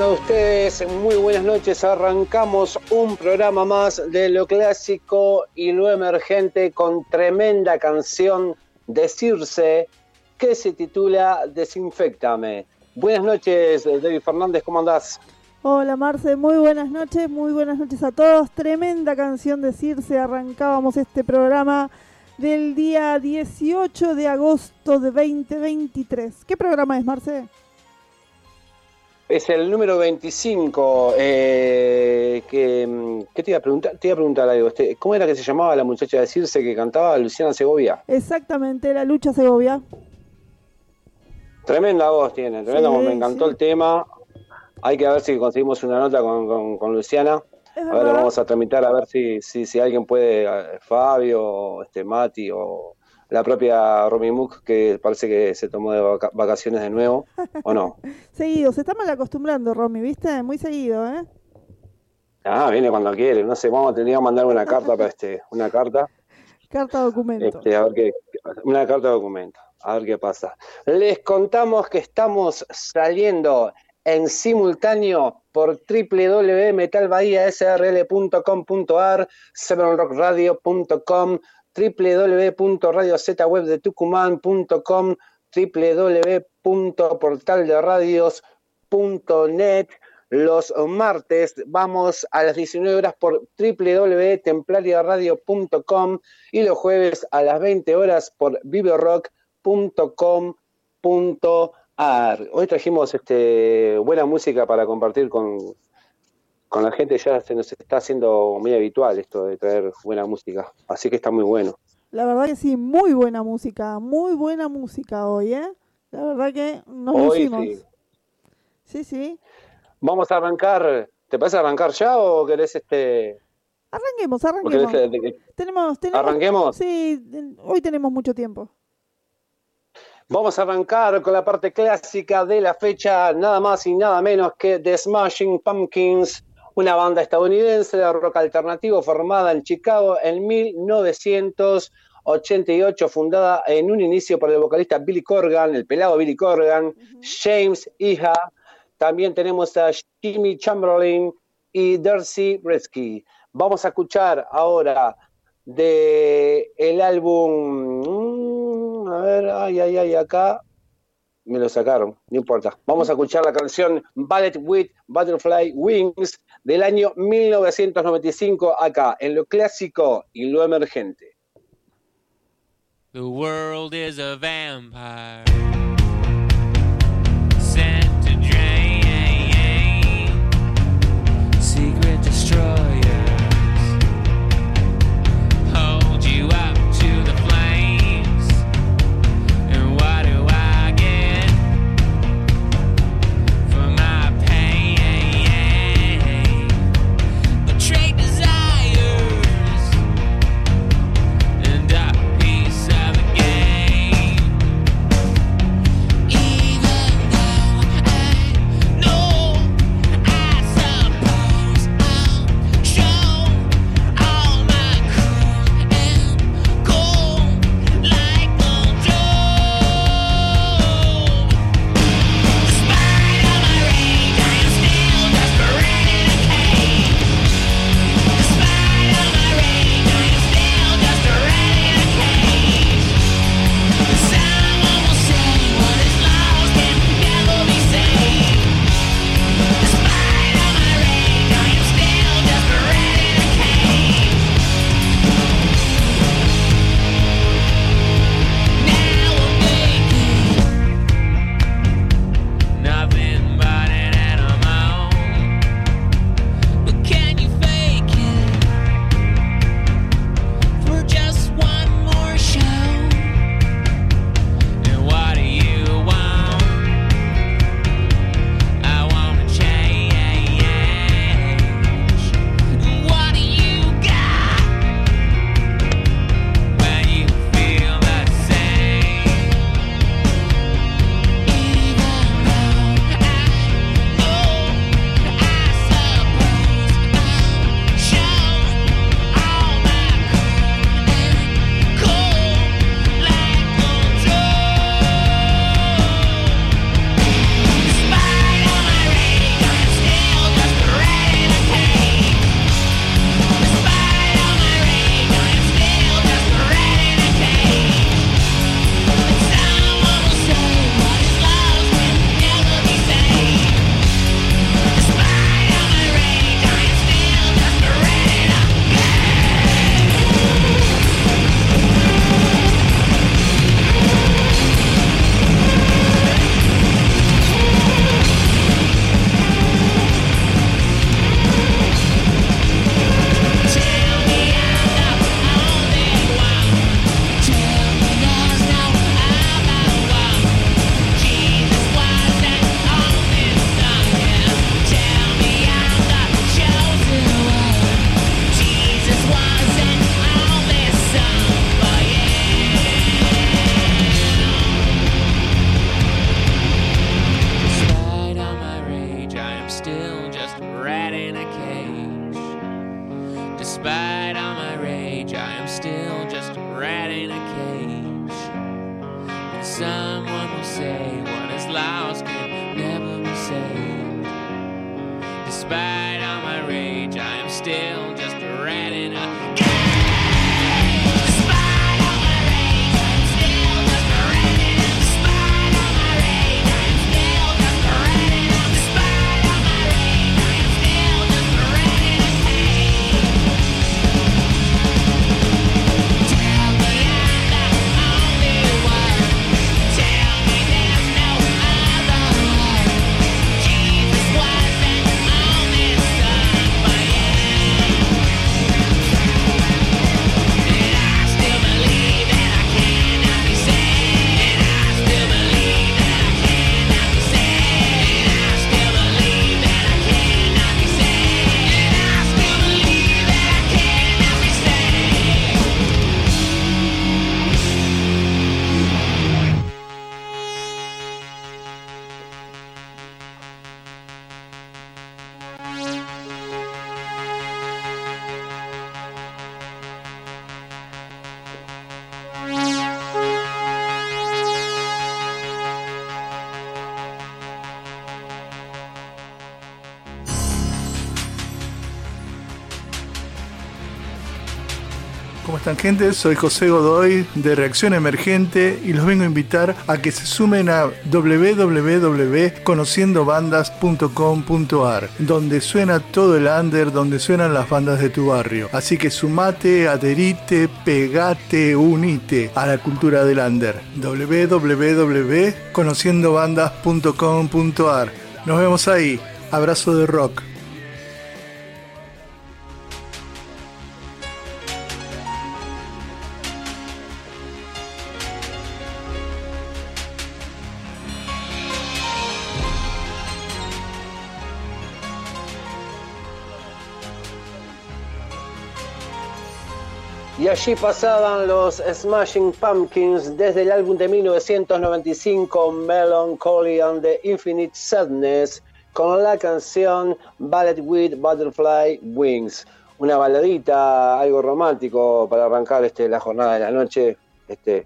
Tengan ustedes muy buenas noches. Arrancamos un programa más de lo clásico y lo emergente con tremenda canción de Circe que se titula Desinfectame. Buenas noches, David Fernández, ¿cómo andás? Hola Marce, muy buenas noches, muy buenas noches a todos. Tremenda canción de Circe. Arrancábamos este programa del día 18 de agosto de 2023. ¿Qué programa es, Marce? Es el número 25. Eh, que, mm, ¿Qué te iba a preguntar? Te iba a preguntar algo. Este, ¿Cómo era que se llamaba la muchacha de Circe que cantaba Luciana Segovia? Exactamente, la lucha Segovia. Tremenda voz tiene, tremenda voz. Me encantó el tema. Hay que ver si conseguimos una nota con, con, Luciana. A ver, vamos a tramitar a ver si, si, si alguien puede, eh, Fabio, este, Mati o la propia Romy Mook, que parece que se tomó de vacaciones de nuevo, ¿o no? seguido, se está mal acostumbrando, Romy, ¿viste? Muy seguido, ¿eh? Ah, viene cuando quiere, no sé, vamos a tener que mandar una carta para este, una carta. Carta documento. Este, a ver qué, una carta documento, a ver qué pasa. Les contamos que estamos saliendo en simultáneo por www.metalbahiasrl.com.ar, sevenrockradio.com, www.radiozwebdetucumán.com, www.portalderadios.net. Los martes vamos a las 19 horas por www.templariaradio.com y los jueves a las 20 horas por viverock.com.ar. Hoy trajimos este, buena música para compartir con, con la gente ya se nos está haciendo muy habitual esto de traer buena música, así que está muy bueno. La verdad que sí, muy buena música, muy buena música hoy, ¿eh? La verdad que nos hoy Sí. sí, sí. Vamos a arrancar, ¿te parece arrancar ya o querés este... Arranquemos, arranquemos. Tenemos, tenemos, ¿Arranquemos? Sí, hoy tenemos mucho tiempo. Vamos a arrancar con la parte clásica de la fecha, nada más y nada menos que The Smashing Pumpkins una banda estadounidense de rock alternativo formada en Chicago en 1988, fundada en un inicio por el vocalista Billy Corgan, el pelado Billy Corgan, James Iha, también tenemos a Jimmy Chamberlain y Darcy Bresky. Vamos a escuchar ahora de el álbum, mm, a ver, ay, ay, ay, acá, me lo sacaron, no importa. Vamos a escuchar la canción Ballet with Butterfly Wings del año 1995 acá, en lo clásico y lo emergente. The world is a vampire. Despite all my rage, I am still just a rat in a cage. And some ¿Cómo están gente? Soy José Godoy de Reacción Emergente y los vengo a invitar a que se sumen a www.conociendobandas.com.ar donde suena todo el under, donde suenan las bandas de tu barrio. Así que sumate, adherite, pegate, unite a la cultura del under. www.conociendobandas.com.ar Nos vemos ahí. Abrazo de rock. Y allí pasaban los Smashing Pumpkins desde el álbum de 1995 Melancholy and the Infinite Sadness con la canción Ballet with Butterfly Wings. Una baladita, algo romántico para arrancar este, la jornada de la noche. Este,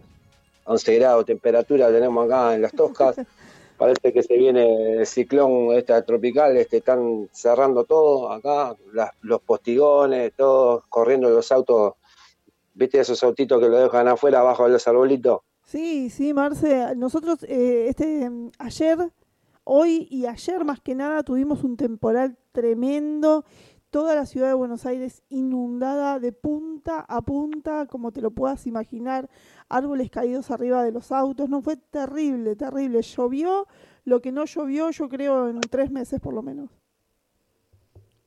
11 grados de temperatura tenemos acá en las Toscas. Parece que se viene el ciclón este, tropical, este, están cerrando todo acá, las- los postigones, todos corriendo los autos ¿Viste esos autitos que lo dejan afuera abajo de los arbolitos? Sí, sí, Marce. Nosotros eh, este ayer, hoy y ayer más que nada tuvimos un temporal tremendo. Toda la ciudad de Buenos Aires inundada de punta a punta, como te lo puedas imaginar, árboles caídos arriba de los autos. No fue terrible, terrible. Llovió lo que no llovió, yo creo, en tres meses por lo menos.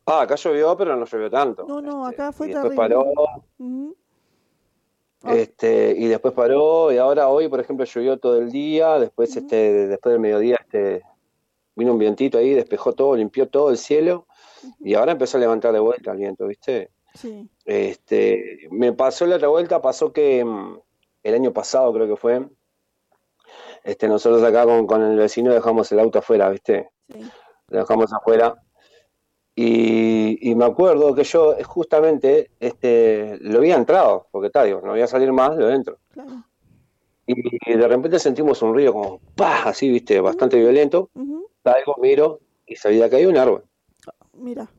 Ah, acá llovió, pero no llovió tanto. No, no, acá fue y terrible. paró, Ujú. Este, y después paró, y ahora hoy, por ejemplo, llovió todo el día, después, este, después del mediodía, este, vino un vientito ahí, despejó todo, limpió todo el cielo, y ahora empezó a levantar de vuelta el viento, ¿viste? Sí. Este, me pasó la otra vuelta, pasó que mm, el año pasado creo que fue, este, nosotros acá con, con el vecino dejamos el auto afuera, ¿viste? Sí. lo dejamos afuera. Y, y me acuerdo que yo eh, justamente este, lo había entrado, porque tal, digo, no voy a salir más, lo entro. Claro. Y, de repente sentimos un ruido como ¡pah! así, viste, bastante violento. Salgo, miro y sabía que había un árbol. Mira.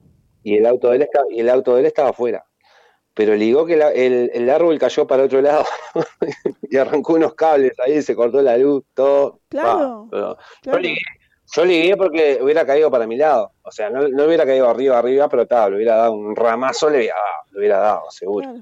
Y el auto de él, estaba, y el auto de él estaba afuera. Pero ligó que la- el, el árbol cayó para otro lado y arrancó unos cables ahí, se cortó la luz, todo. Claro. Pa, pero- Claro. Yo ligué, yo ligué porque hubiera caído para mi lado. O sea, no, no hubiera caído arriba, arriba, pero tal, le hubiera dado un ramazo, le hubiera, dado, le hubiera dado, seguro.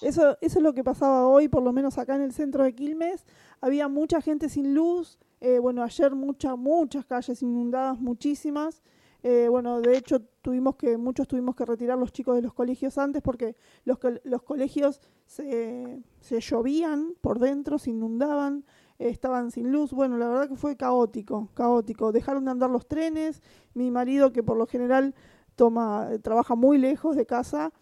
Eso, eso es lo que pasaba hoy, por lo menos acá en el centro de Quilmes. Había mucha gente sin luz. eh, bueno, ayer muchas, muchas calles inundadas, muchísimas. Eh, bueno, de hecho, tuvimos que, muchos tuvimos que retirar los chicos de los colegios antes porque los, los colegios se, se llovían por dentro, se inundaban, estaban sin luz. Bueno, la verdad que fue caótico, caótico. Dejaron de andar los trenes. Mi marido, que por lo general toma, trabaja muy lejos de casa,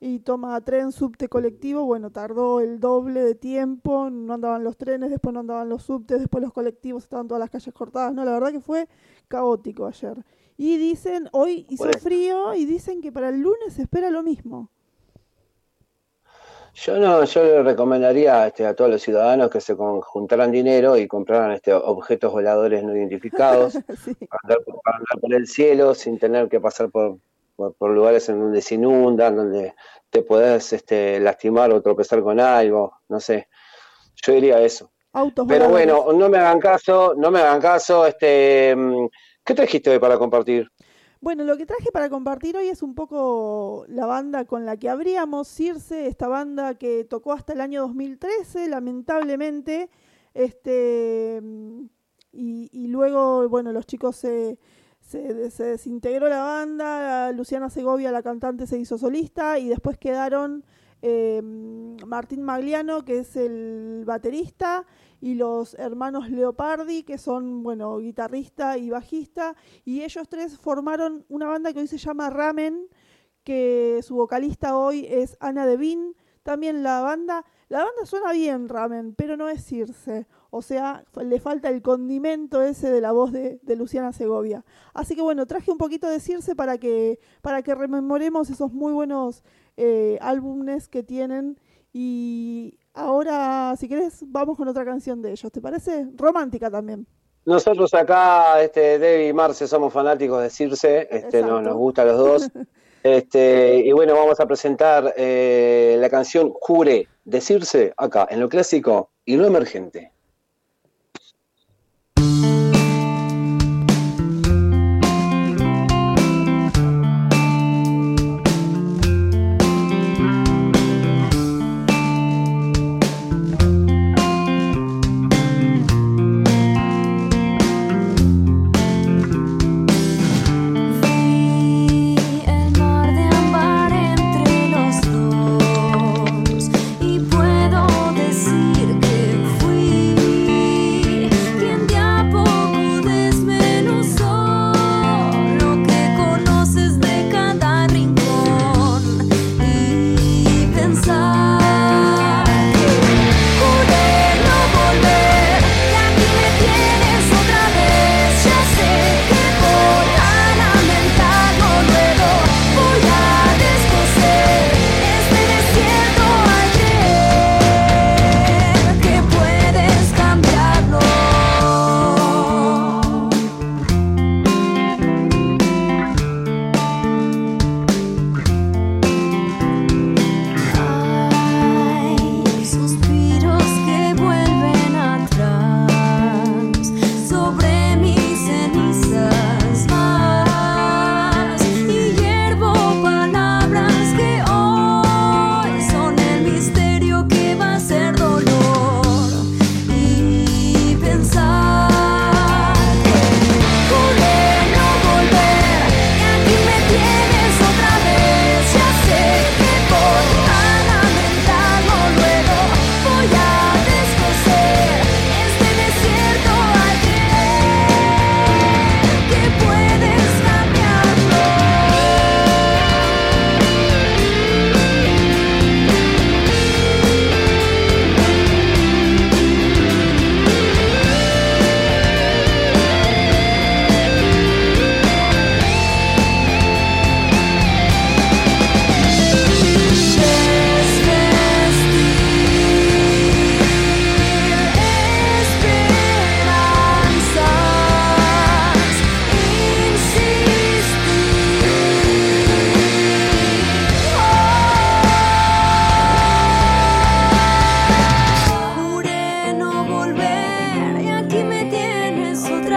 y toma tren, subte, colectivo, bueno, tardó el doble de tiempo, no andaban los trenes, después no andaban los subtes, después los colectivos, estaban todas las calles cortadas, no, la verdad que fue caótico ayer. Y dicen, hoy hizo frío y dicen que para el lunes se espera lo mismo. Yo no, yo le recomendaría este, a todos los ciudadanos que se juntaran dinero y compraran este, objetos voladores no identificados Sí. para andar, por- para andar por el cielo sin tener que pasar por, por, por lugares en donde se inundan, donde te podés este, lastimar o tropezar con algo, no sé. Yo diría eso. Autos Pero voladores. bueno, no me hagan caso, no me hagan caso. Este, mm, ¿Qué trajiste hoy para compartir? Bueno, lo que traje para compartir hoy es un poco la banda con la que abríamos, Circe, esta banda que tocó hasta el año 2013, lamentablemente, este, y, luego, bueno, los chicos se desintegró la banda, Luciana Segovia, la cantante, se hizo solista, y después quedaron eh, Martín Magliano, que es el baterista, y los hermanos Leopardi, que son, bueno, guitarrista y bajista, y ellos tres formaron una banda que hoy se llama Ramen, que su vocalista hoy es Ana Devin. También la banda, la banda suena bien Ramen, pero no es Circe. O sea, le falta el condimento ese de la voz de, de Luciana Segovia. Así que bueno, traje un poquito de Circe para que, para que rememoremos esos muy buenos eh, álbumes que tienen. Y ahora, si querés, vamos con otra canción de ellos. ¿Te parece? Romántica también. Nosotros acá, este, Debbie y Marce, somos fanáticos de Circe, este, no, nos gusta a los dos. Este, y bueno, vamos a presentar eh, la canción Jure de Circe acá, en lo clásico y lo emergente.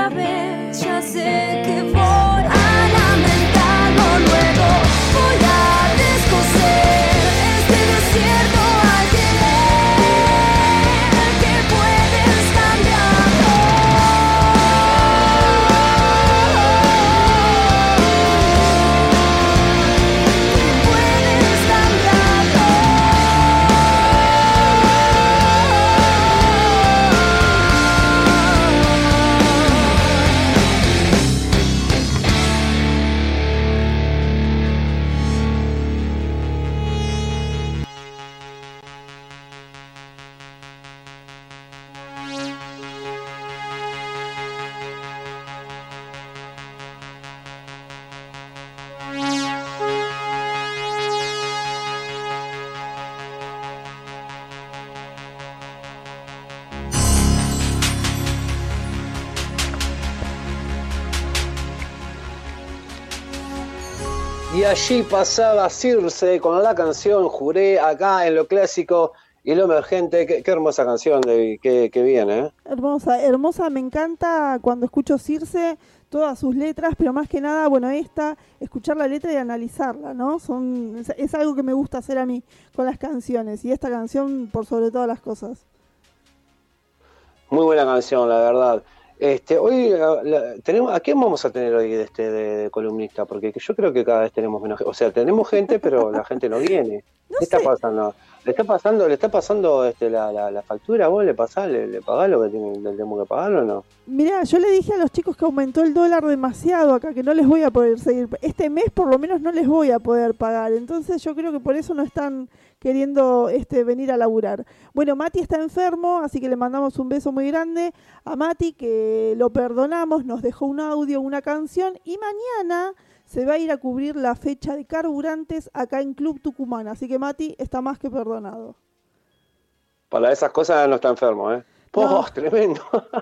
べ茶席 allí pasaba Circe con la canción Juré acá en lo clásico y lo emergente. Qué, qué hermosa canción de, que, que viene. ¿eh? Hermosa, hermosa, me encanta cuando escucho Circe, todas sus letras, pero más que nada, bueno, esta, escuchar la letra y analizarla, ¿no? Son, es, es algo que me gusta hacer a mí con las canciones y esta canción por sobre todas las cosas. Muy buena canción, la verdad. Este, hoy la- tenemos, ¿a quién vamos a tener hoy de este de, de columnista? Porque yo creo que cada vez tenemos menos, gente. o sea, tenemos gente, pero la gente no viene. No ¿Qué está pasando? ¿Le está pasando, le está pasando este, la, la, la factura? ¿Vos le pasás, le, le pagás lo que tenemos que pagar o no? Mirá, yo le dije a los chicos que aumentó el dólar demasiado acá, que no les voy a poder seguir. Este mes por lo menos no les voy a poder pagar. Entonces yo creo que por eso no están queriendo este, venir a laburar. Bueno, Mati está enfermo, así que le mandamos un beso muy grande a Mati, que lo perdonamos, nos dejó un audio, una canción, y mañana se va a ir a cubrir la fecha de carburantes acá en Club Tucumán. Así que Mati está más que perdonado. Para esas cosas no está enfermo, ¿eh? ¡Oh, tremendo!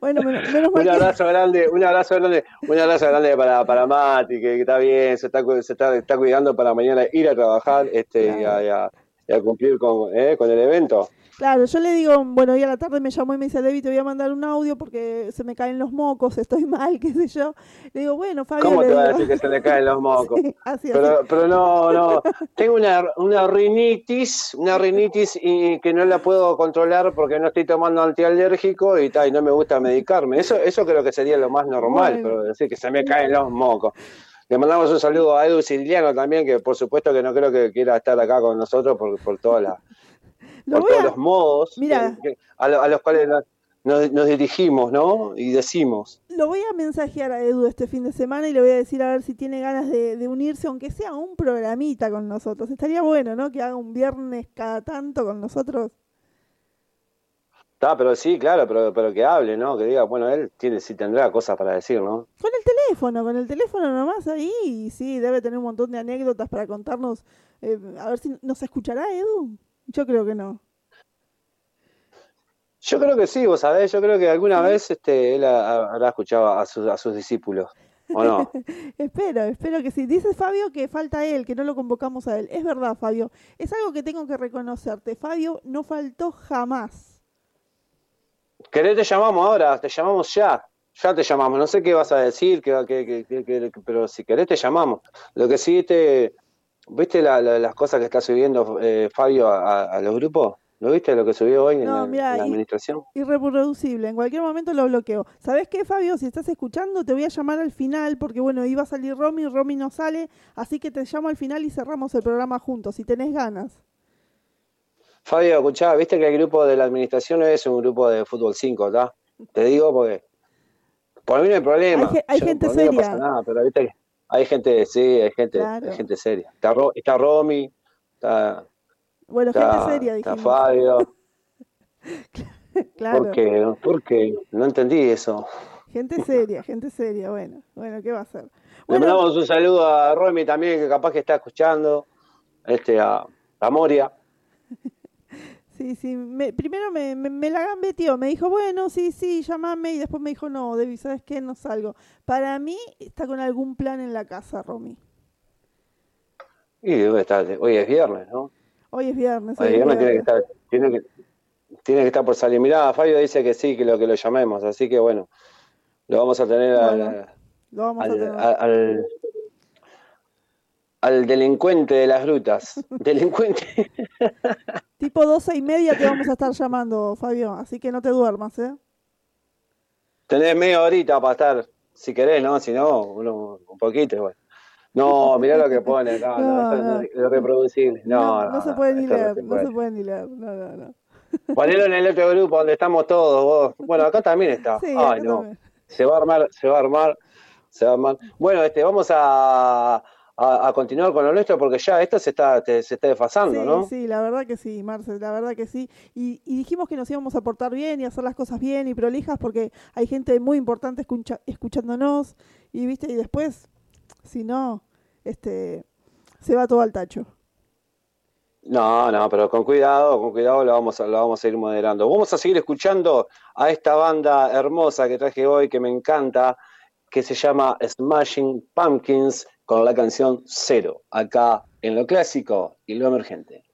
Bueno, menos, menos mal Un que- abrazo grande, un abrazo grande, un abrazo grande para, para Mati, que, que está bien, se está, se está, está cuidando para mañana ir a trabajar este, y, a, y a- y a cumplir con, ¿eh? con el evento. Claro, yo le digo, bueno, hoy a la tarde me llamó y me dice, Debbie, te voy a mandar un audio porque se me caen los mocos, estoy mal, qué sé yo. Le digo, bueno, Fabio, ¿Cómo te va a decir que se le caen los mocos? Sí, así, así. Pero, pero no, no, tengo una, una rinitis, una rinitis y que no la puedo controlar porque no estoy tomando antialérgico y, tal y no me gusta medicarme. Eso, eso creo que sería lo más normal, Bueno. pero decir que se me caen los mocos. Le mandamos un saludo a Edu Siciliano también, que por supuesto que no creo que quiera estar acá con nosotros por, por, todas las, Lo por todos a- los modos Mira. que- que- a, lo- a los cuales nos, dirigimos, ¿no? Y decimos. Lo voy a mensajear a Edu este fin de semana y le voy a decir a ver si tiene ganas de, de unirse, aunque sea un programita con nosotros. Estaría bueno, ¿no? Que haga un viernes cada tanto con nosotros. Está, pero sí, claro, pero, pero que hable, ¿no? Que diga, bueno, él tiene, sí tendrá cosas para decir, ¿no? Con el teléfono, con el teléfono nomás ahí. Sí, debe tener un montón de anécdotas para contarnos. Eh, a ver si nos escuchará Edu. Yo creo que no. Yo creo que sí, vos sabés, yo creo que alguna vez este, él ha- habrá escuchado a sus, a sus discípulos, ¿o no? Espero, espero que sí. Dice Fabio que falta él, que no lo convocamos a él. Es verdad, Fabio. Es algo que tengo que reconocerte. Fabio no faltó jamás. ¿Querés te llamamos ahora? Te llamamos ya. Ya te llamamos. No sé qué vas a decir, qué- qué- qué- pero si querés te llamamos. Lo que sí, te, ¿viste la- la- las cosas que está subiendo eh, Fabio a, a- los grupos? ¿Lo viste lo que subió hoy en, la, en la administración? Irreproducible. En cualquier momento lo bloqueo. ¿Sabes qué, Fabio? Si estás escuchando, te voy a llamar al final, porque bueno, iba a salir Romy, Romy no sale, así que te llamo al final y cerramos el programa juntos, si tenés ganas. Fabio, escuchá, viste que el grupo de la administración es un grupo de fútbol 5, ¿está? Te digo porque por mí no hay problema. Hay ge- hay Yo- gente mí no pasa seria. nada, pero viste que hay gente, sí, hay gente, Claro. hay gente seria. Está, Ro- está Romy, está, Bueno, está, gente seria, está dijimos. Fabio. claro. ¿Por qué? ¿Por qué? No entendí eso. Gente seria, gente seria. Bueno, bueno, ¿qué va a hacer? Le mandamos un saludo a Romy también, que capaz que está escuchando, este, a, a Moria. Sí, sí. me- primero me, me, me la gambeteó. Me dijo, bueno, sí, sí, llámame. Y después me dijo, no, Debbie, ¿sabes qué? No salgo. Para mí está con algún plan en la casa, Romy. Y debe estar, hoy es viernes, ¿no? Hoy es viernes. Hoy es viernes tiene que estar, tiene que, tiene que estar por salir. Mirá, Fabio dice que sí, que lo que lo llamemos, así que bueno, lo vamos a tener al- Bueno, Lo vamos a al, tener. al, al- al delincuente de las grutas. Delincuente. Tipo doce y media te vamos a estar llamando, Fabio. Así que no te duermas, ¿eh? Tenés media horita para estar, si querés, ¿no? Si no, uno, un poquito igual. No, mirá lo que pone, no, no, No, lo reproducible. No, no, no se puede ni leer. No se puede ni leer. No, no, no. Ponelo en el otro grupo donde estamos todos, vos. Bueno, acá también está. Sí, Ay, no. también. Se va a armar, se va a armar, se va a armar. Bueno, este, vamos a, a, a continuar con lo nuestro porque ya esto se está, te- se está desfasando, Sí, ¿no? sí, la verdad que sí, Marce, la verdad que sí. Y, y dijimos que nos íbamos a portar bien y hacer las cosas bien y prolijas porque hay gente muy importante escucha- escuchándonos y viste y después, si no, este, se va todo al tacho. No, no, pero con cuidado, con cuidado lo vamos a, lo vamos a ir moderando. Vamos a seguir escuchando a esta banda hermosa que traje hoy, que me encanta, que se llama Smashing Pumpkins con la canción Cero, acá en lo clásico y lo emergente.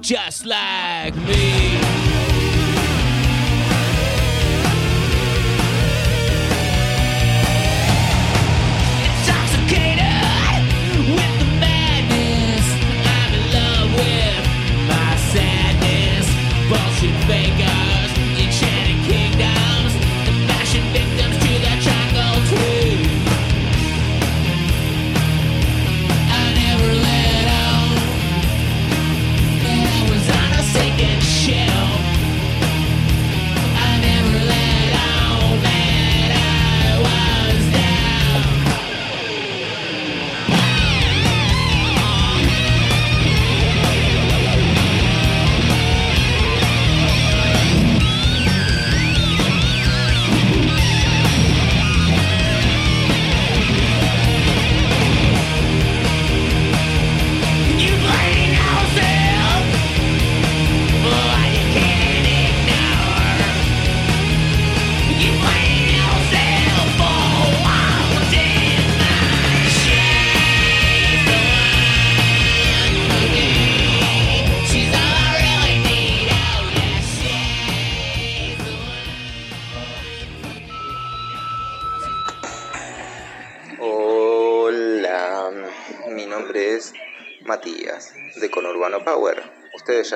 Just like me.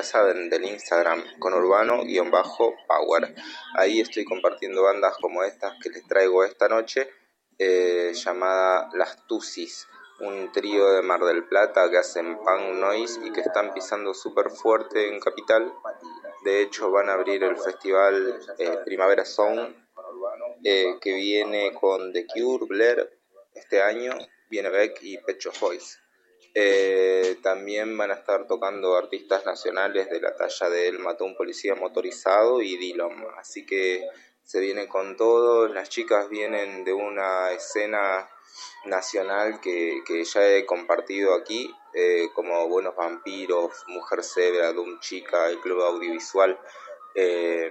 Saben del Instagram conurbano-power. Ahí estoy compartiendo bandas como estas que les traigo esta noche, eh, llamada Las Tusis, un trío de Mar del Plata que hacen punk noise y que están pisando súper fuerte en Capital. De hecho, van a abrir el festival eh, Primavera Sound eh, que viene con The Cure, Blair, este año viene Beck y Pecho Boys. Eh, también van a estar tocando artistas nacionales de la talla de El Mató un Policía Motorizado y Dillon. Así que se viene con todo. Las chicas vienen de una escena nacional que, que ya he compartido aquí, eh, como Buenos Vampiros, Mujer Zebra, Doom Chica, el Club Audiovisual. Eh,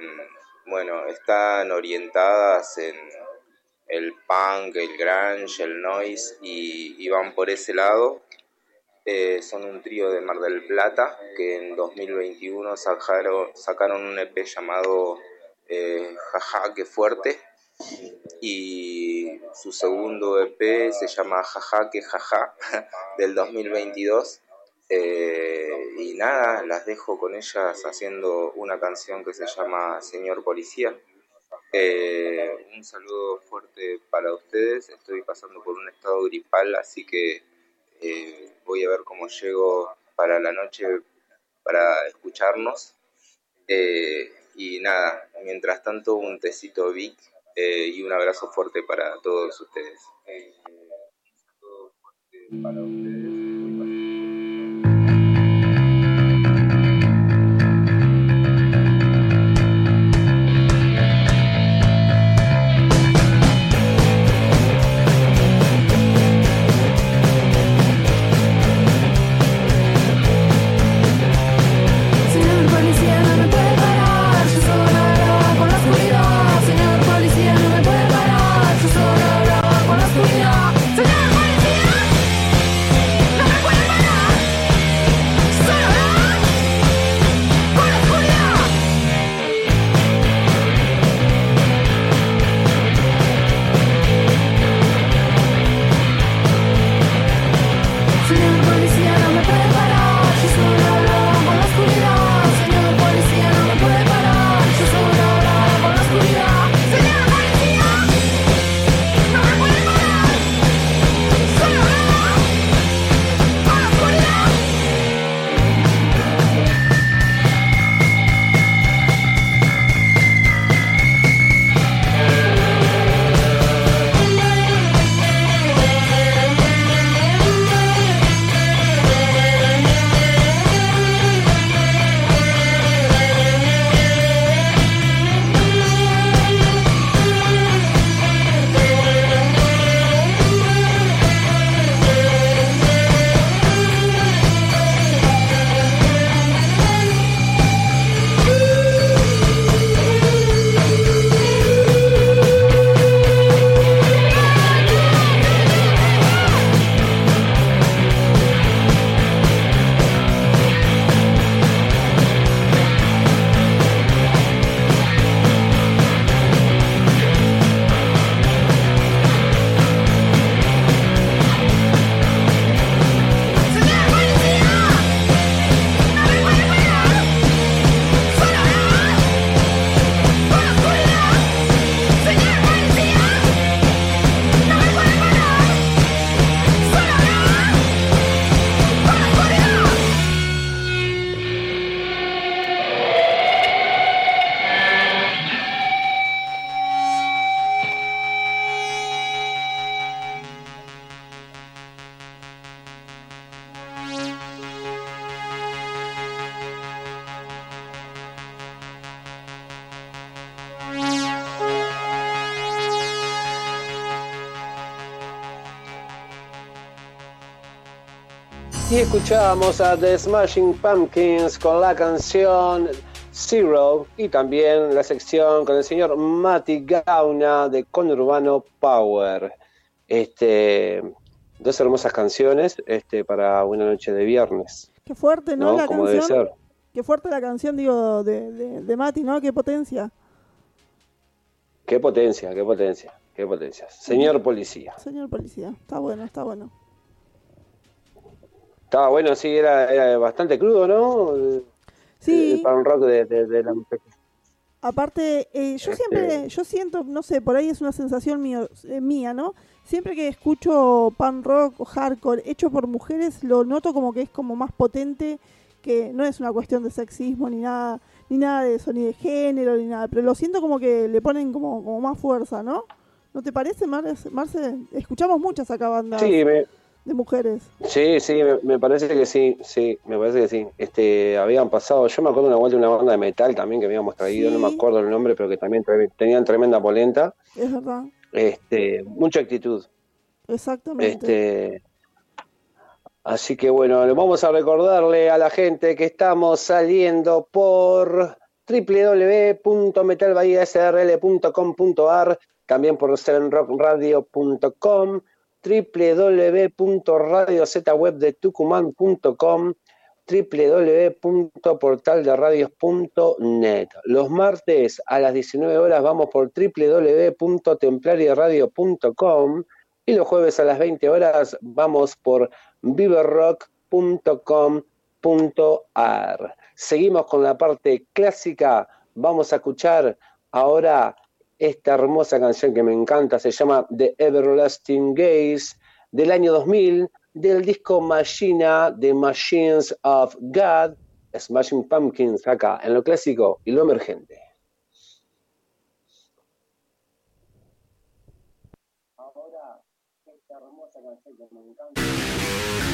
bueno, están orientadas en el punk, el grunge, el noise y, y van por ese lado. Eh, son un trío de Mar del Plata que en 2021 sacaron, un EP llamado eh, Jaja, qué fuerte. Y su segundo EP se llama Jaja, que jaja, del 2022. Eh, y nada, las dejo con ellas haciendo una canción que se llama Señor Policía. Eh, un saludo fuerte para ustedes. Estoy pasando por un estado gripal, así que voy a ver cómo llego para la noche para escucharnos. Eh, y nada, mientras tanto, un tecito Vic eh, y un abrazo fuerte para todos ustedes. Eh, para ustedes. Escuchábamos a The Smashing Pumpkins con la canción Zero y también la sección con el señor Mati Gauna de Conurbano Power. Este, dos hermosas canciones este, para una noche de viernes. Qué fuerte, ¿no? ¿no? La Como debe canción. ser. Qué fuerte la canción, digo, de, de, de Mati, ¿no? Qué potencia. Qué potencia, qué potencia, qué potencia. Señor policía. Señor policía. Está bueno, está bueno. Estaba bueno, sí, era, era bastante crudo, ¿no? Sí. El punk rock de, de- de la Aparte, eh, yo Este- siempre, yo siento, no sé, por ahí es una sensación mío- eh, mía, ¿no? Siempre que escucho punk rock o hardcore hecho por mujeres, lo noto como que es como más potente, que no es una cuestión de sexismo ni nada, ni nada de eso, ni de género, ni nada, pero lo siento como que le ponen como, como más fuerza, ¿no? ¿No te parece, Mar- Marce? Escuchamos muchas acá bandas Sí, me, de mujeres. Sí, sí, me, me parece que sí, sí, me parece que sí. Este, habían pasado, yo me acuerdo una vuelta de una banda de metal también que habíamos traído, no me acuerdo el nombre, pero que también tre- tenían tremenda polenta, Es verdad, este, mucha actitud. exactamente. Este, así que bueno, vamos a recordarle a la gente que estamos saliendo por www.metalbahiasrl.com.ar, también por sevenrockradio.com, www.radiozwebdetucumán.com, www.portalderadios.net. Los martes a las 19 horas vamos por www.templariaradio.com y los jueves a las 20 horas vamos por viverrock.com.ar. Seguimos con la parte clásica. Vamos a escuchar ahora esta hermosa canción que me encanta. Se llama The Everlasting Gaze del año 2000 del disco Machina The Machines of God, Smashing Pumpkins acá en lo clásico y lo emergente. Ahora esta hermosa canción que me encanta.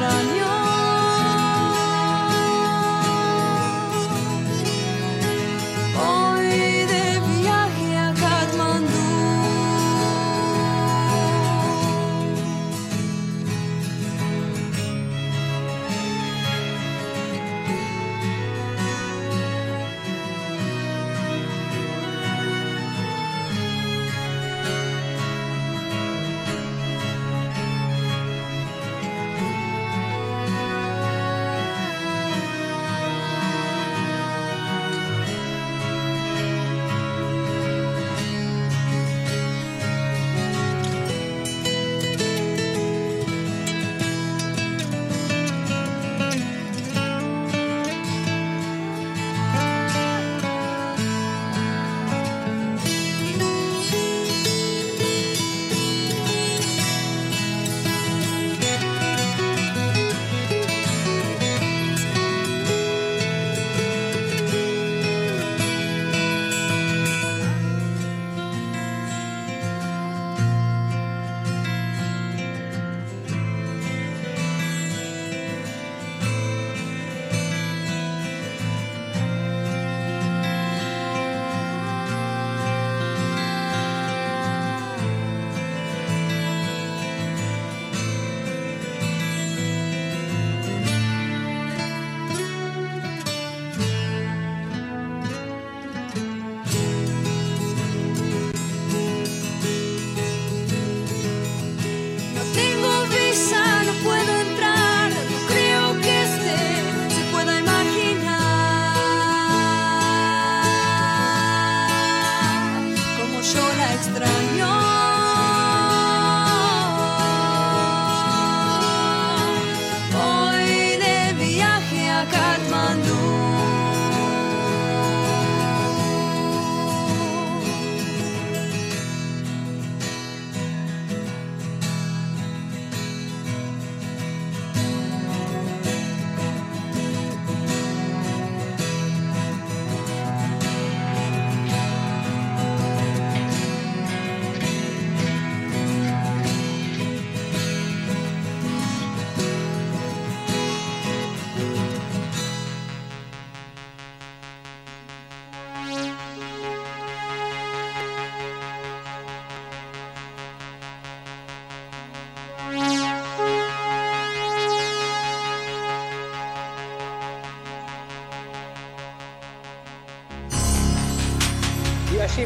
Extraño.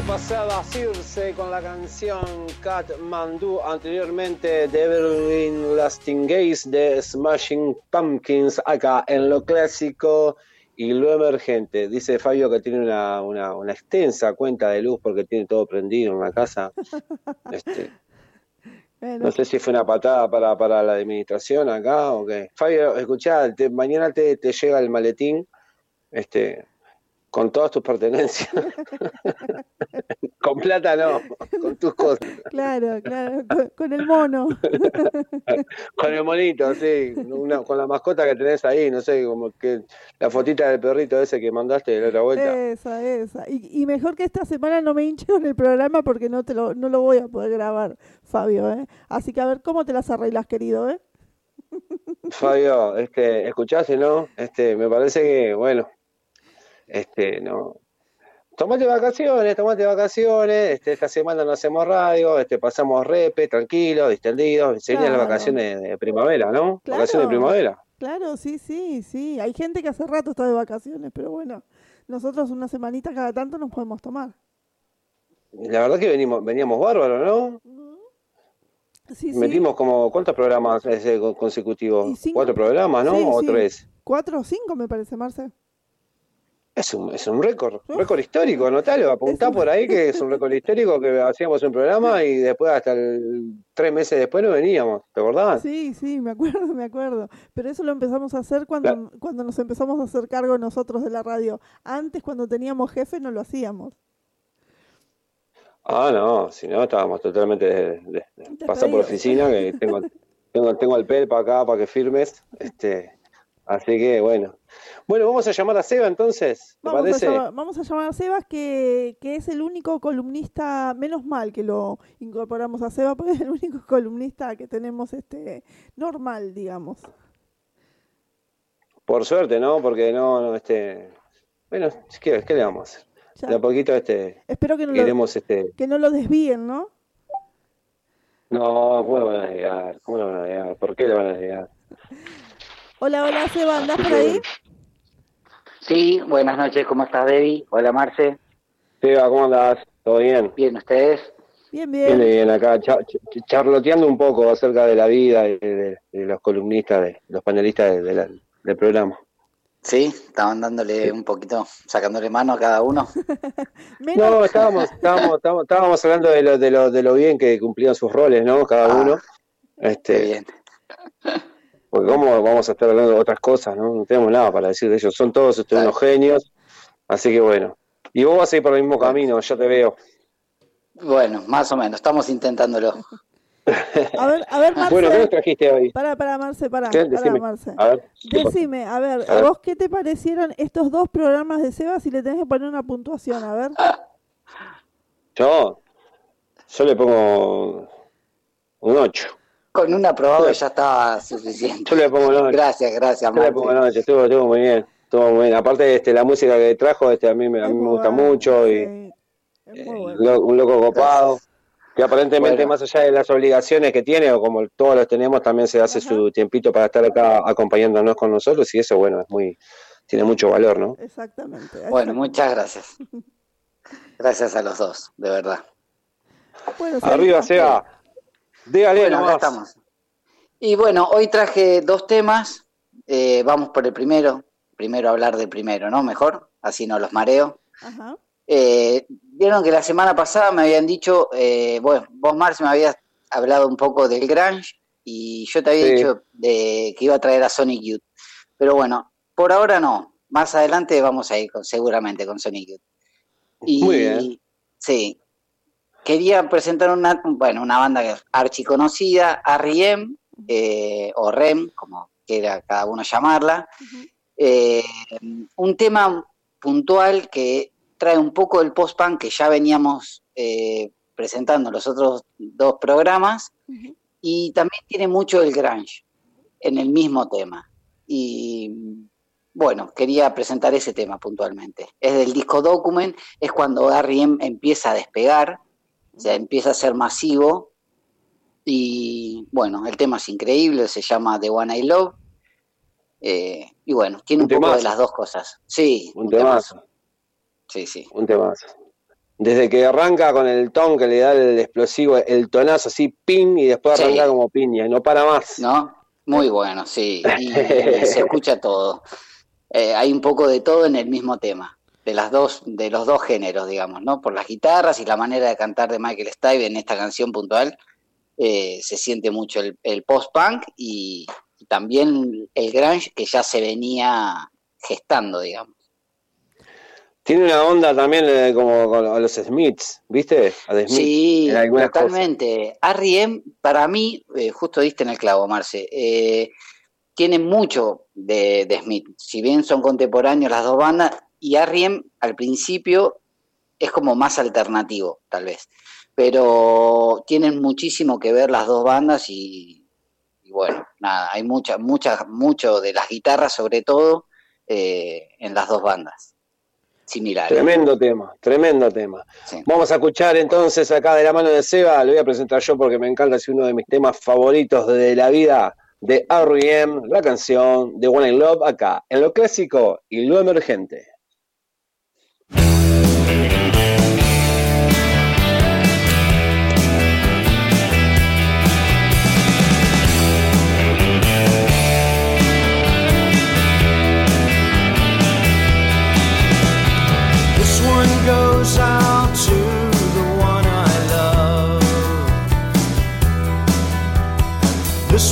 Pasaba Circe con la canción Kathmandu, anteriormente The Everlasting Gaze de Smashing Pumpkins, acá en lo clásico y lo emergente. Dice Fabio que tiene una, una- una extensa cuenta de luz porque tiene todo prendido en la casa. Este, no sé si fue una patada para, para la administración acá o qué. Fabio, escuchá, te- mañana te, te llega el maletín este, con todas tus pertenencias. con plata no, con tus cosas. claro, claro, con, con el mono. Con el monito, sí, una- con la mascota que tenés ahí, no sé, como que la fotita del perrito ese que mandaste de la otra vuelta. Esa, esa. Y, y mejor que esta semana no me hinche con el programa porque no te lo, no lo voy a poder grabar, Fabio, ¿eh? Así que a ver cómo te las arreglas, querido, ¿eh? Fabio, este, escuchaste, ¿no? Este, me parece que, bueno, este, no. Tomate vacaciones, tomate vacaciones, este, esta semana no hacemos radio, este, pasamos repe, tranquilos, distendidos, serían las Claro. vacaciones de primavera, ¿no? Claro. Vacaciones de primavera. Claro, sí, sí, sí. Hay gente que hace rato está de vacaciones, pero bueno, nosotros una semanita cada tanto nos podemos tomar. La verdad que venimos, veníamos bárbaros, ¿no? Sí, sí. Metimos como, ¿cuántos programas ese co- consecutivos? ¿Cuatro programas, no? Sí, ¿O tres? Cuatro o cinco, me parece, Marce. Es un, es un récord, récord histórico, notalo, apuntá un- por ahí que es un récord histórico que hacíamos un programa y después hasta el, tres meses después no veníamos, ¿te acordás? Sí, sí, me acuerdo, me acuerdo. Pero eso lo empezamos a hacer cuando, cuando nos empezamos a hacer cargo nosotros de la radio. Antes, cuando teníamos jefe, no lo hacíamos. Ah, no, si no estábamos totalmente de, de- de pasar por oficina, que tengo, tengo, tengo el PEL para acá para que firmes, este, así que bueno. Bueno, vamos a llamar a Seba entonces, ¿te Vamos a, llamar, vamos a llamar a Sebas, que, que es el único columnista, menos mal que lo incorporamos a Sebas, porque es el único columnista que tenemos este normal, digamos. Por suerte, ¿no? Porque no, no, este, bueno, ¿qué, qué le vamos a hacer? Ya. De a poquito, este, Espero que no, lo, queremos, este, que no lo desvíen, ¿no? no, ¿cómo lo van a negar? ¿Cómo lo van a negar? ¿Por qué lo van a negar? Hola, hola, Sebas, ¿andás por ahí? Sí, buenas noches, ¿cómo estás, Debbie? Hola, Marce. Seba, ¿cómo andás? ¿Todo bien? Bien, ¿ustedes? Bien, Bien, bien. bien, acá cha- ch- charloteando un poco acerca de la vida de, de los columnistas, de los panelistas de- de la- del programa. Sí, estaban dándole un poquito, sacándole mano a cada uno. No, estábamos, estábamos, estábamos, estábamos hablando de lo, de, lo, de lo bien que cumplían sus roles, ¿no? Cada Ah, uno. Qué Este, bien. Porque cómo vamos a estar hablando de otras cosas, ¿no? No tenemos nada para decir de ellos. Son todos ustedes unos genios. Así que bueno. Y vos vas a ir por el mismo camino, ya te veo. Bueno, más o menos, estamos intentándolo. a ver, a ver, Marce. Bueno, ¿qué nos trajiste hoy? Para, para, Marce, para, ¿Qué? para, Decime. Marce. A ver. Decime, a ver, A ver. ¿vos qué te parecieron estos dos programas de Sebas si le tenés que poner una puntuación? A ver. Yo, yo le pongo un 8. Con un aprobado ya estaba suficiente. Yo le pongo 8. Gracias, gracias, Yo le pongo. 8. Estuvo, estuvo muy bien. Estuvo muy bien. Aparte, este, la música que trajo, este, a mí, me- a mí me gusta bueno, mucho. Y, eh, un loco copado. Que aparentemente, Bueno. más allá de las obligaciones que tiene, o como todos los tenemos, también se hace Ajá. su tiempito para estar acá acompañándonos con nosotros. Y eso, bueno, es muy tiene mucho valor, ¿no? Exactamente. Bueno, muchas gracias. Gracias a los dos, de verdad. bueno, Arriba, Seba. Dígale Bueno, acá estamos. Y bueno, hoy traje dos temas. Eh, vamos por el primero. Primero hablar del primero, ¿no? Mejor, así no los mareo. Ajá. Eh, Vieron que la semana pasada me habían dicho, eh, bueno, vos Marce me habías hablado un poco del Grunge y yo te había Sí. dicho de que iba a traer a Sonic Youth. Pero bueno, por ahora no. Más adelante vamos a ir con, seguramente con Sonic Youth. Y, Muy bien. Sí. Quería presentar una, bueno, una banda que es archiconocida, R.E.M., eh, o REM, como quiera cada uno llamarla. Eh, un tema puntual que trae un poco el post-punk que ya veníamos eh, presentando en los otros dos programas y también tiene mucho el grunge en el mismo tema. Y bueno, quería presentar ese tema puntualmente. Es del disco Document, es cuando R.E.M. empieza a despegar, o sea, empieza a ser masivo. Y bueno, el tema es increíble, se llama The One I Love. Eh, y bueno, tiene Un un, poco de las dos cosas. Sí, Un temazo. Sí, sí. Un temazo. Desde que arranca con el ton que le da el explosivo, el tonazo así, pin, y después Sí. arranca como piña, y no para más. ¿no? Muy bueno, sí. Y, y se escucha todo. Eh, hay un poco de todo en el mismo tema, de las dos, de los dos géneros, digamos, ¿no? Por las guitarras y la manera de cantar de Michael Stipe en esta canción puntual, eh, se siente mucho el, el post-punk y, y también el grunge que ya se venía gestando, digamos. Tiene una onda también eh, como a los Smiths, ¿viste? A The Smiths, Sí, en totalmente. R.E.M. para mí, eh, justo diste en el clavo, Marce, tiene mucho de, de Smith. Si bien son contemporáneos las dos bandas, y R.E.M. al principio es como más alternativo, tal vez. Pero tienen muchísimo que ver las dos bandas y, y bueno, nada, hay mucha, mucha, mucho de las guitarras sobre todo eh, en las dos bandas. Similares. Tremendo tema, tremendo tema. Sí. Vamos a escuchar entonces acá de la mano de Seba, lo voy a presentar yo porque me encanta, es uno de mis temas favoritos de la vida de R.E.M., la canción de One in Love, acá, en lo clásico y lo emergente.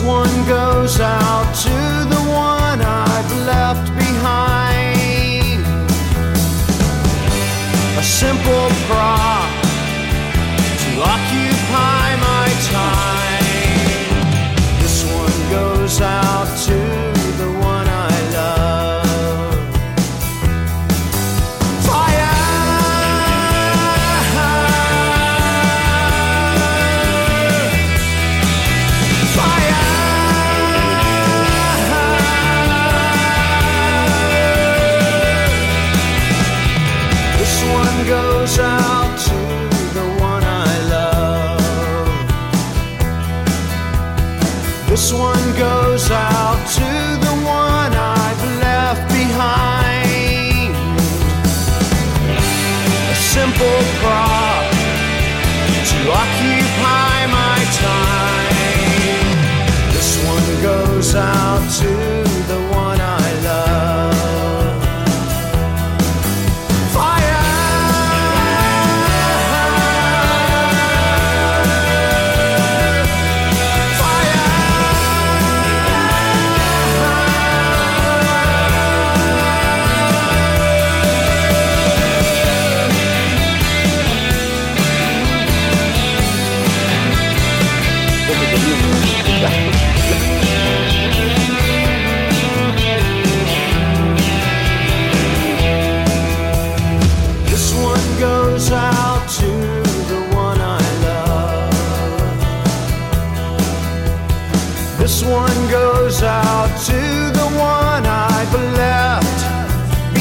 One goes out to the one I've left behind. A simple prop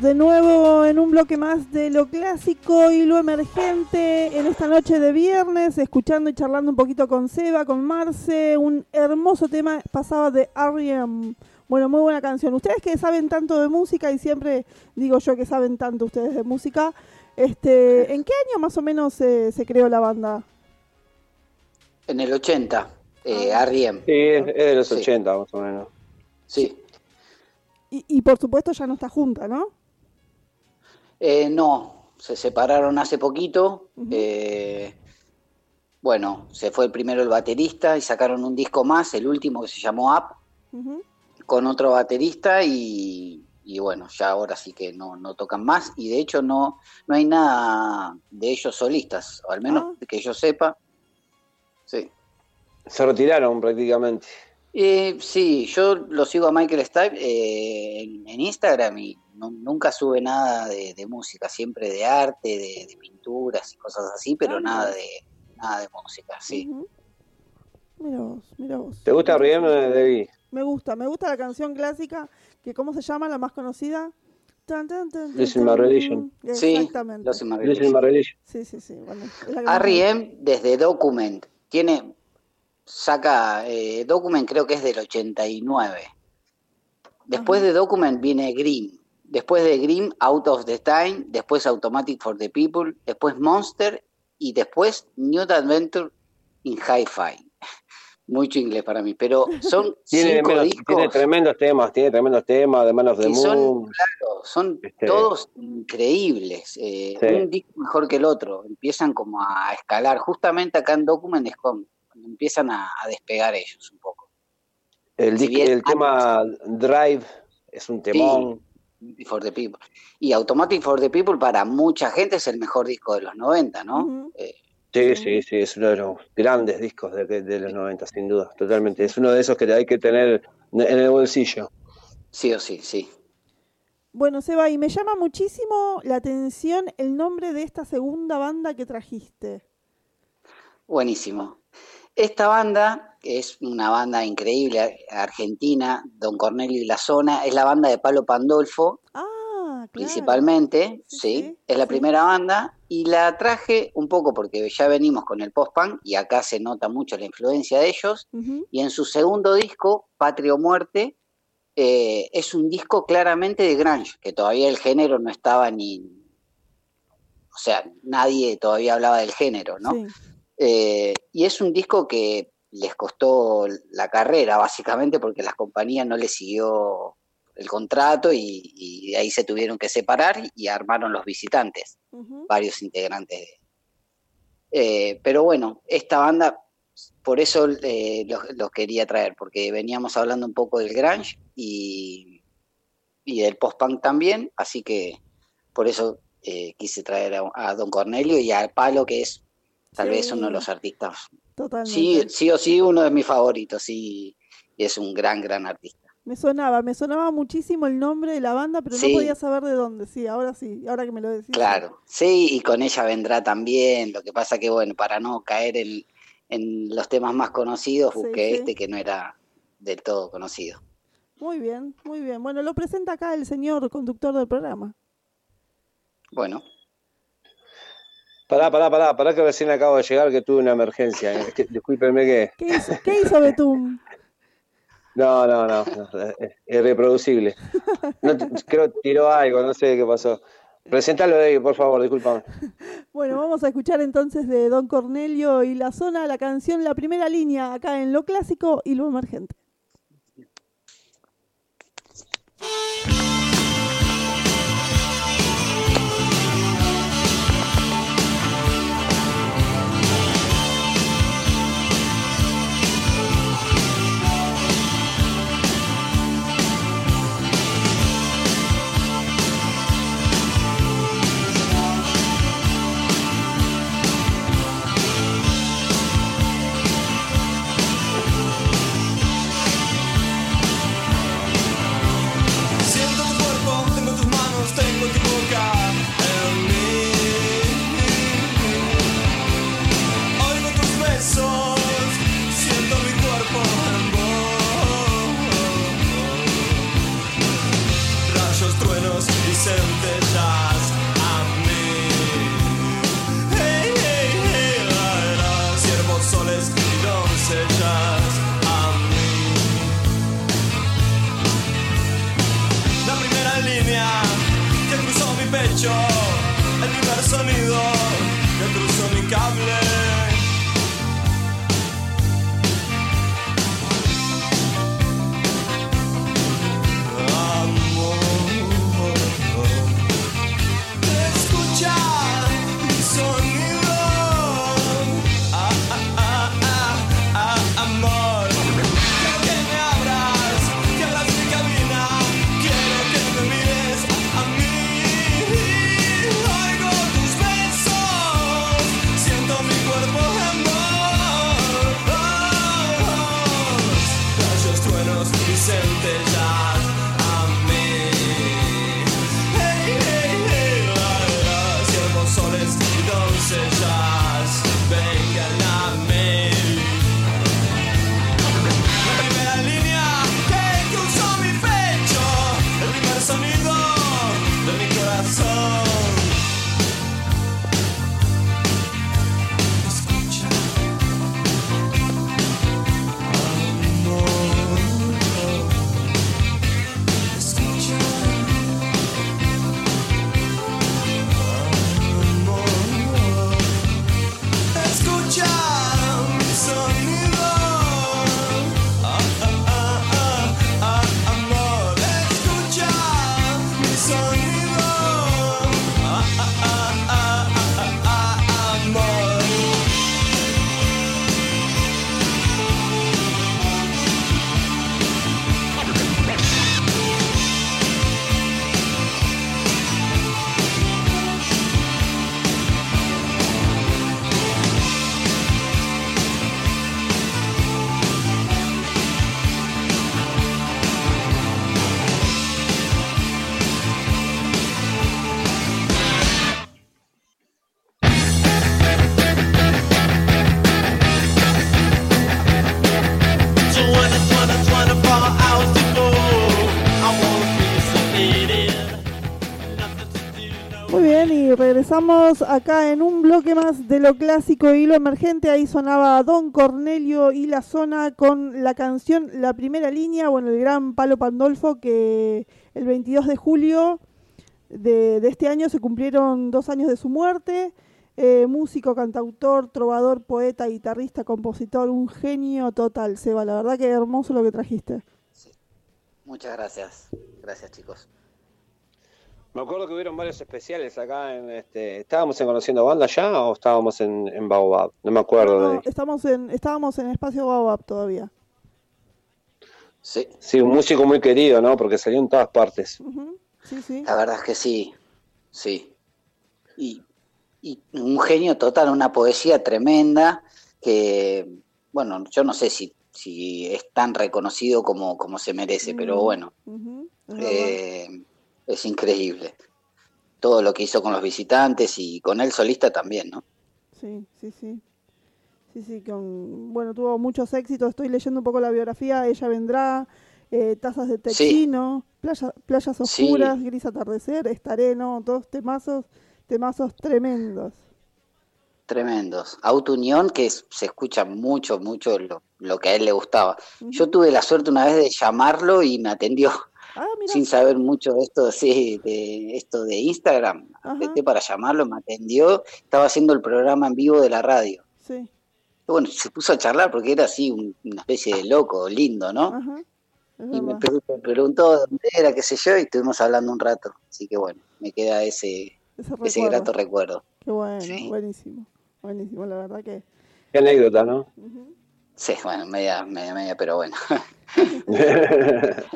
de nuevo en un bloque más de lo clásico y lo emergente en esta noche de viernes, escuchando y charlando un poquito con Seba, con Marce, un hermoso tema pasaba de R.E.M. Bueno, muy buena canción. Ustedes que saben tanto de música y siempre digo yo que saben tanto ustedes de música, Este, ¿En qué año más o menos se, se creó la banda? En el 80, eh, Ah. R.E.M. Sí, es, es de los Sí. 80 más o menos. Sí. Y, y por supuesto ya no está junta, ¿no? Eh, no, se separaron hace poquito. Eh, bueno, se fue el primero el baterista y sacaron un disco más, el último que se llamó Up, con otro baterista y, y bueno, ya ahora sí que no, no tocan más y de hecho no, no hay nada de ellos solistas, o al menos Ah. que yo sepa. Sí. Se retiraron prácticamente. Eh, sí, yo lo sigo a Michael Stipe eh, en, en Instagram y no- nunca sube nada de, de música, siempre de arte, de, de pinturas y cosas así, pero Ah, nada de nada de música, sí. Mira vos, mira vos. ¿Te gusta Riem, Debbie? Me gusta, me gusta la canción clásica, que ¿cómo se llama la más conocida? Tan, tan, tan, tan, Listen My. Religion. Sí, Exactamente. Listen Imaginations. My Religion. Sí, sí, sí. Bueno, R.E.M. desde Document tiene saca eh, Document creo que es del 89. Después de Document viene Green. Después de Green, Out of the Time, después Automatic for the People, después Monster y después New Adventure in Hi-Fi. Mucho inglés para mí, pero son Tiene, cinco menos- discos tiene tremendos temas, tiene tremendos temas, de Man of the y son, Moon. claro, son Este- todos increíbles. eh, Sí. Un disco mejor que el otro. Empiezan como a escalar. Justamente acá en Document es como- cuando empiezan a, a despegar ellos un poco. El, si disc- bien el tema Drive es un temón. For the People. Y Automatic for the People para mucha gente es el mejor disco de los 90, ¿no? Eh, Sí, sí, sí, es uno de los grandes discos de, de los 90, sin duda, totalmente. Es uno de esos que hay que tener en el bolsillo. sí o sí, sí. Bueno, Seba, y me llama muchísimo la atención el nombre de esta segunda banda que trajiste. Buenísimo. Esta banda, que es una banda increíble, argentina, Don Cornelio y la Zona, es la banda de Palo Pandolfo, Ah, claro. principalmente, Sí, sí, sí, es la primera banda, y la traje un poco porque ya venimos con el post-punk, y acá se nota mucho la influencia de ellos, y en su segundo disco, Patria o Muerte, eh, es un disco claramente de grunge, que todavía el género no estaba ni... O sea, nadie todavía hablaba del género, ¿no? Sí. Eh, y es un disco que les costó la carrera, básicamente, porque las compañías no les siguió el contrato y, y de ahí se tuvieron que separar y armaron los visitantes, varios integrantes. Eh, pero bueno, esta banda, por eso eh, los, los quería traer, porque veníamos hablando un poco del grunge y, y del post-punk también, así que por eso eh, quise traer a, a Don Cornelio y al Palo, que es tal Sí. vez uno de los artistas Totalmente. Sí, sí o sí, uno de mis favoritos, sí, y es un gran, gran artista. Me sonaba, me sonaba muchísimo el nombre de la banda, pero Sí. no podía saber de dónde. Sí, ahora sí, ahora que me lo decís. Claro, sí, y con ella vendrá también, lo que pasa que, bueno, para no caer en, en los temas más conocidos, busqué sí. este que no era del todo conocido. Muy bien, muy bien. Bueno, lo presenta acá el señor conductor del programa. Bueno, Pará, pará, pará, pará que recién acabo de llegar que tuve una emergencia. eh. Discúlpenme que... ¿Qué hizo, ¿qué hizo Betum? No, no, no, no, es. No, te- creo que tiró algo, no sé qué pasó. Presentalo, David, por favor, discúlpame. Bueno, vamos a escuchar entonces de Don Cornelio y la zona la canción La Primera Línea, acá en lo clásico y lo emergente. Regresamos acá en un bloque más de lo clásico y lo emergente. Ahí sonaba Don Cornelio y la zona con la canción La Primera Línea, bueno, el gran Palo Pandolfo, que el 22 de julio de, este año se cumplieron dos años de su muerte. Eh, músico, cantautor, trovador, poeta, guitarrista, compositor, un genio total, Seba. La verdad que hermoso lo que trajiste. Muchas gracias. Gracias, chicos. Me acuerdo que hubieron varios especiales acá en este. ¿Estábamos en Conociendo Banda ya o estábamos en, en Baobab? No me acuerdo No, de. estamos en, estábamos en Espacio Baobab todavía. Sí, Sí, un músico muy querido, ¿no? Porque salió en todas partes. Sí, sí. la verdad es que sí. Sí. Y, y un genio total, una poesía tremenda que, bueno, yo no sé si, si es tan reconocido como, como se merece, pero Mm, bueno, eh, es increíble. Todo lo que hizo con los visitantes y con él solista también, ¿no? Sí, sí, sí. Sí, sí, con, bueno, tuvo muchos éxitos. Estoy leyendo un poco la biografía. Ella vendrá, eh, Tazas de Techino, playa, Playas Sí. Oscuras, Gris Atardecer, Estaré, ¿no? Todos temazos, temazos tremendos. Tremendos. Auto Unión, que es- se escucha mucho, mucho lo, lo que a él le gustaba. Yo tuve la suerte una vez de llamarlo y me atendió Ah, sin saber mucho de esto, sí, de esto de Instagram. Ajá. Apreté para llamarlo, me atendió, estaba haciendo el programa en vivo de la radio. Sí. Y bueno, se puso a charlar porque era así un- una especie de loco, lindo, ¿no? Ajá. Y me, verdad. pre- me preguntó dónde era, qué sé yo, y estuvimos hablando un rato. Así que bueno, me queda ese, Ese grato recuerdo. Qué bueno, Sí. buenísimo. Buenísimo, la verdad que. Qué anécdota, ¿no? Sí, bueno, media, media, media, pero bueno.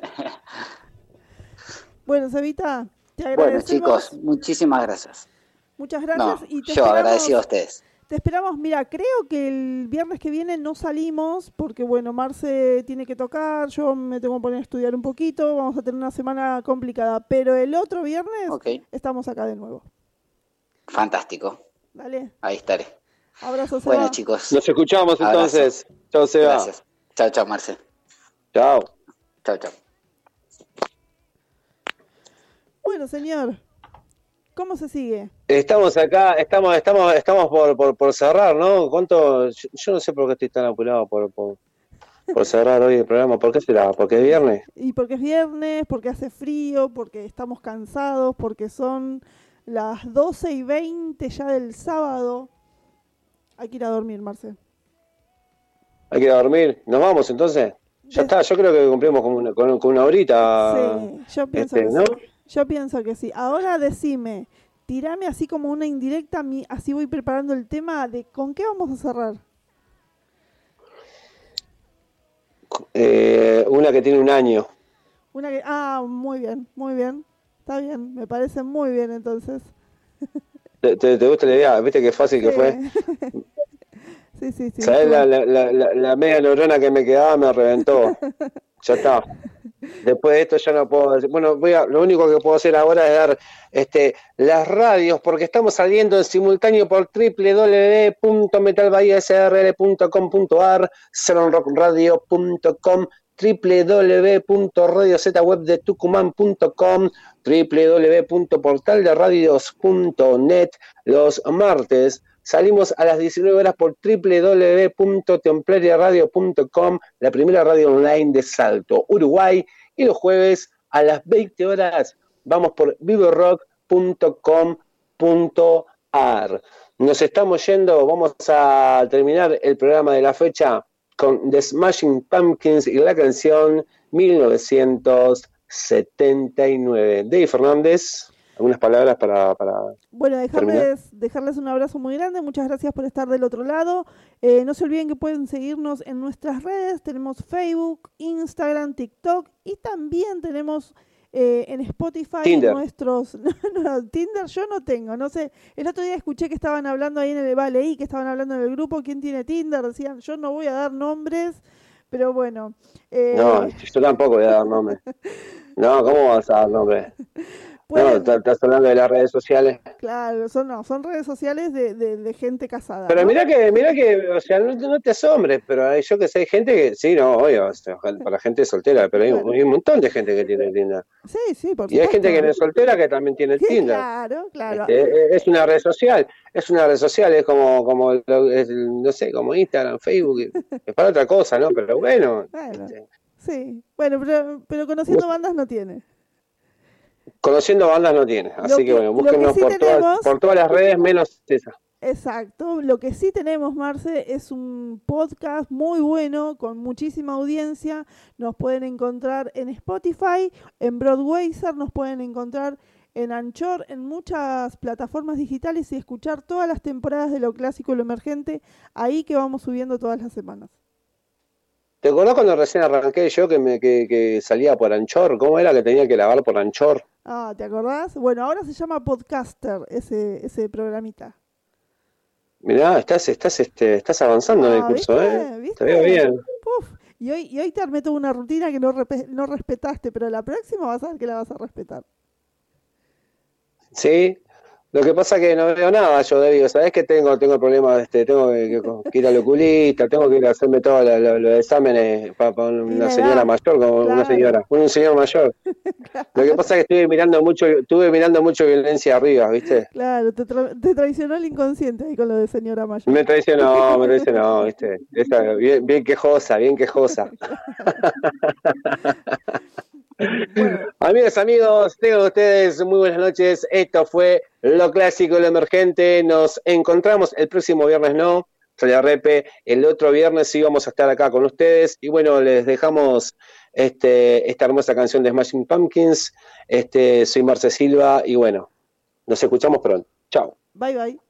Bueno, Cevita, te bueno, agradecemos. chicos, muchísimas gracias. Muchas No, gracias. y te yo esperamos- agradecido a ustedes. Te esperamos, mira, creo que el viernes que viene no salimos porque, bueno, Marce tiene que tocar, yo me tengo que poner a estudiar un poquito, vamos a tener una semana complicada, pero el otro viernes Ok, estamos acá de nuevo. fantástico. Dale, Ahí estaré. abrazo, Seba. Bueno, chicos, Nos escuchamos entonces. Chao, Seba. gracias. Chao, chao, Marce. Chao. Chao, chao. Bueno, señor, ¿cómo se sigue? Estamos acá, estamos, estamos, estamos por, por, por cerrar, ¿no? ¿Cuánto? Yo, yo no sé por qué estoy tan apurado por, por, por cerrar hoy el programa. ¿Por qué será? ¿Porque es viernes? Y porque es viernes, porque hace frío, porque estamos cansados, porque son las 12 y 20 ya del sábado. Hay que ir a dormir, Marce. Hay que ir a dormir. ¿Nos vamos entonces? Ya está, yo creo que cumplimos con una, con, con una horita. Sí, yo pienso este, que ¿no? sí. Yo pienso que sí. Ahora decime, tirame así como una indirecta, así voy preparando el tema de con qué vamos a cerrar. Eh, una que tiene un año. Una que, ah, muy bien, muy bien. Está bien, me parece muy bien entonces. ¿Te, te- gusta la idea? ¿Viste qué fácil que fue? Sí, sí, sí. La, la, la- la media neurona que me quedaba me reventó. Ya está. Después de esto ya no puedo decir. Bueno, voy a, lo único que puedo hacer ahora es dar este, las radios, porque estamos saliendo en simultáneo por www.metalbahiasrl.com.ar, salonrockradio.com, www.radiozwebdetucumán.com, www.portalderadios.net. Los martes salimos a las 19 horas por www.templariaradio.com, la primera radio online de Salto, Uruguay, y los jueves a las 20 horas vamos por vivorock.com.ar. Nos estamos yendo, vamos a terminar el programa de la fecha con The Smashing Pumpkins y la canción 1979. Dave Fernández, algunas palabras para... para... Bueno, dejarles, dejarles un abrazo muy grande. Muchas gracias por estar del otro lado. Eh, no se olviden que pueden seguirnos en nuestras redes. Tenemos Facebook, Instagram, TikTok y también tenemos eh, en Spotify Tinder. nuestros... No, no, Tinder yo no tengo. No sé. El otro día escuché que estaban hablando ahí en el... Va, leí que estaban hablando en el grupo. ¿Quién tiene Tinder? Decían, yo no voy a dar nombres. Pero bueno. eh, No, yo tampoco voy a dar nombre. No, ¿cómo vas a dar nombre? No, pueden- estás estás hablando de las redes sociales. Claro, son, no, son redes sociales de, de- de gente casada. Pero ¿no? mira que, mira que, o sea, no, no te asombres, pero hay- yo que sé, hay gente que, sí, no, obvio, o sea, para gente soltera, pero hay, un- hay un montón de gente que tiene Tinder. Sí, sí, por Y hay gente que no es soltera que también tiene Sí, Tinder. Claro, claro. Este, e- es una red social, es una red social, es como, como es, no sé, como Instagram, Facebook, es para otra cosa, ¿no? Pero bueno, Bueno. este, Sí, bueno, pero, pero conociendo bandas no tiene. Conociendo bandas no tiene, así que- que, bueno, lo que búsquenos sí por, todas, tenemos- por todas las redes menos esa. Exacto. Lo que sí tenemos, Marce, es un podcast muy bueno, con muchísima audiencia. Nos pueden encontrar en Spotify, en Broadwayser, nos pueden encontrar en Anchor, en muchas plataformas digitales y escuchar todas las temporadas de lo clásico y lo emergente, ahí que vamos subiendo todas las semanas. ¿Te acordás cuando recién arranqué yo que, me, que, que salía por Anchor? ¿Cómo era que tenía que lavar por Anchor? Ah, ¿te acordás? Bueno, ahora se llama Podcaster ese, ese programita. Mirá, estás, estás, este, estás avanzando en el Ah, curso, ¿viste? ¿eh? ¿Viste? Te veo bien. Puf. Y hoy, y hoy te armé toda una rutina que no, no respetaste, pero la próxima vas a ver que la vas a respetar. Sí. Lo que pasa que no veo nada yo, David. ¿Sabés que tengo? Tengo problemas, este, tengo que, que- ir al oculista, tengo que ir a hacerme todos los, los- los exámenes para una señora mayor, como una señora, un señor mayor. Lo que pasa es que estuve mirando mucho, estuve mirando mucho violencia arriba, ¿viste? Claro, te, tra- te traicionó el inconsciente ahí con lo de señora mayor. Me traicionó, me traicionó, ¿viste? Esa, bien, bien quejosa, bien quejosa. Amigos, amigos, tengan ustedes muy buenas noches. Esto fue Lo Clásico Lo Emergente. Nos encontramos el próximo viernes, ¿no? La Repe. El otro viernes sí vamos a estar acá con ustedes. Y bueno, les dejamos este, esta hermosa canción de Smashing Pumpkins. Este, soy Marce Silva y bueno, nos escuchamos pronto. Chao. Bye bye.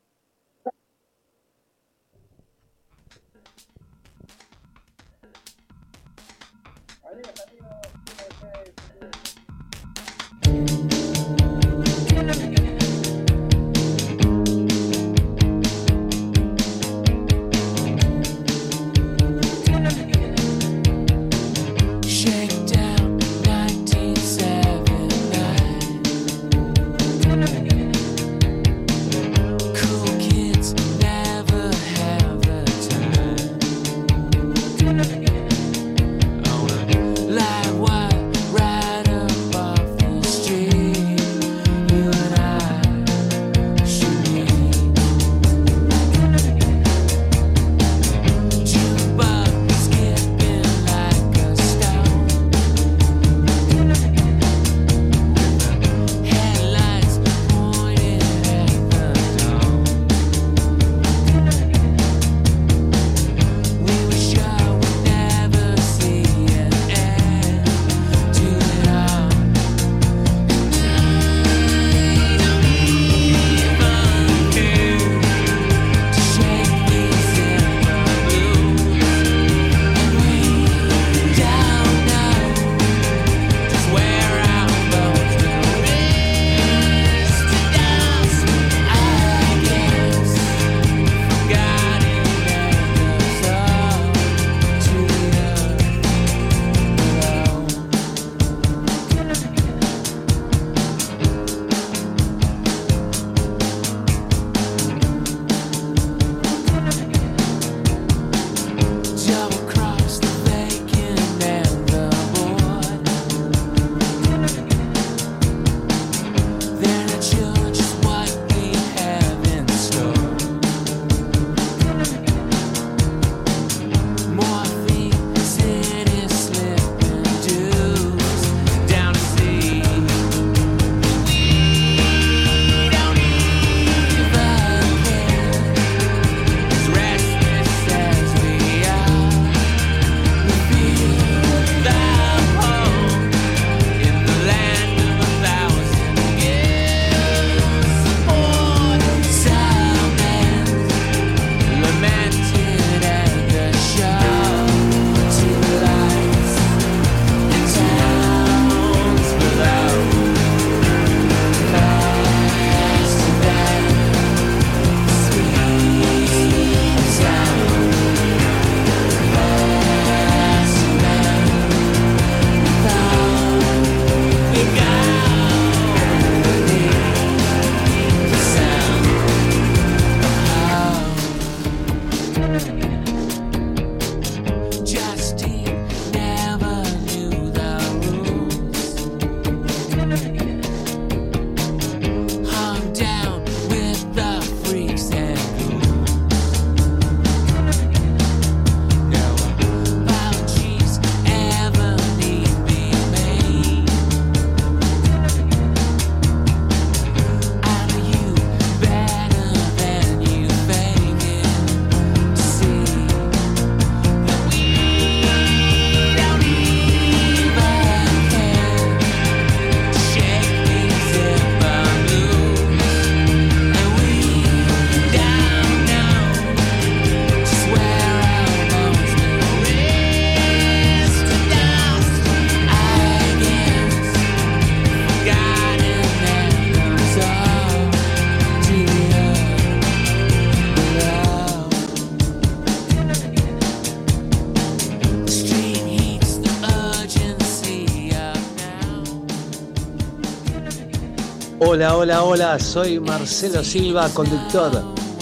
Hola, hola, hola, soy Marcelo Silva, conductor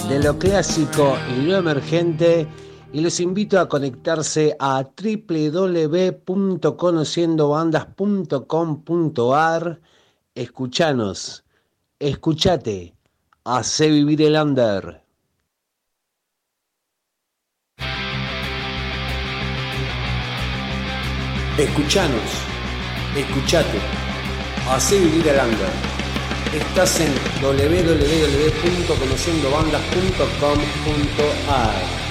de lo clásico y lo emergente y los invito a conectarse a www.conociendobandas.com.ar. Escuchanos, escuchate, hace vivir el under. Escuchanos, escuchate, hace vivir el under. Estás en www.conociendobandas.com.ar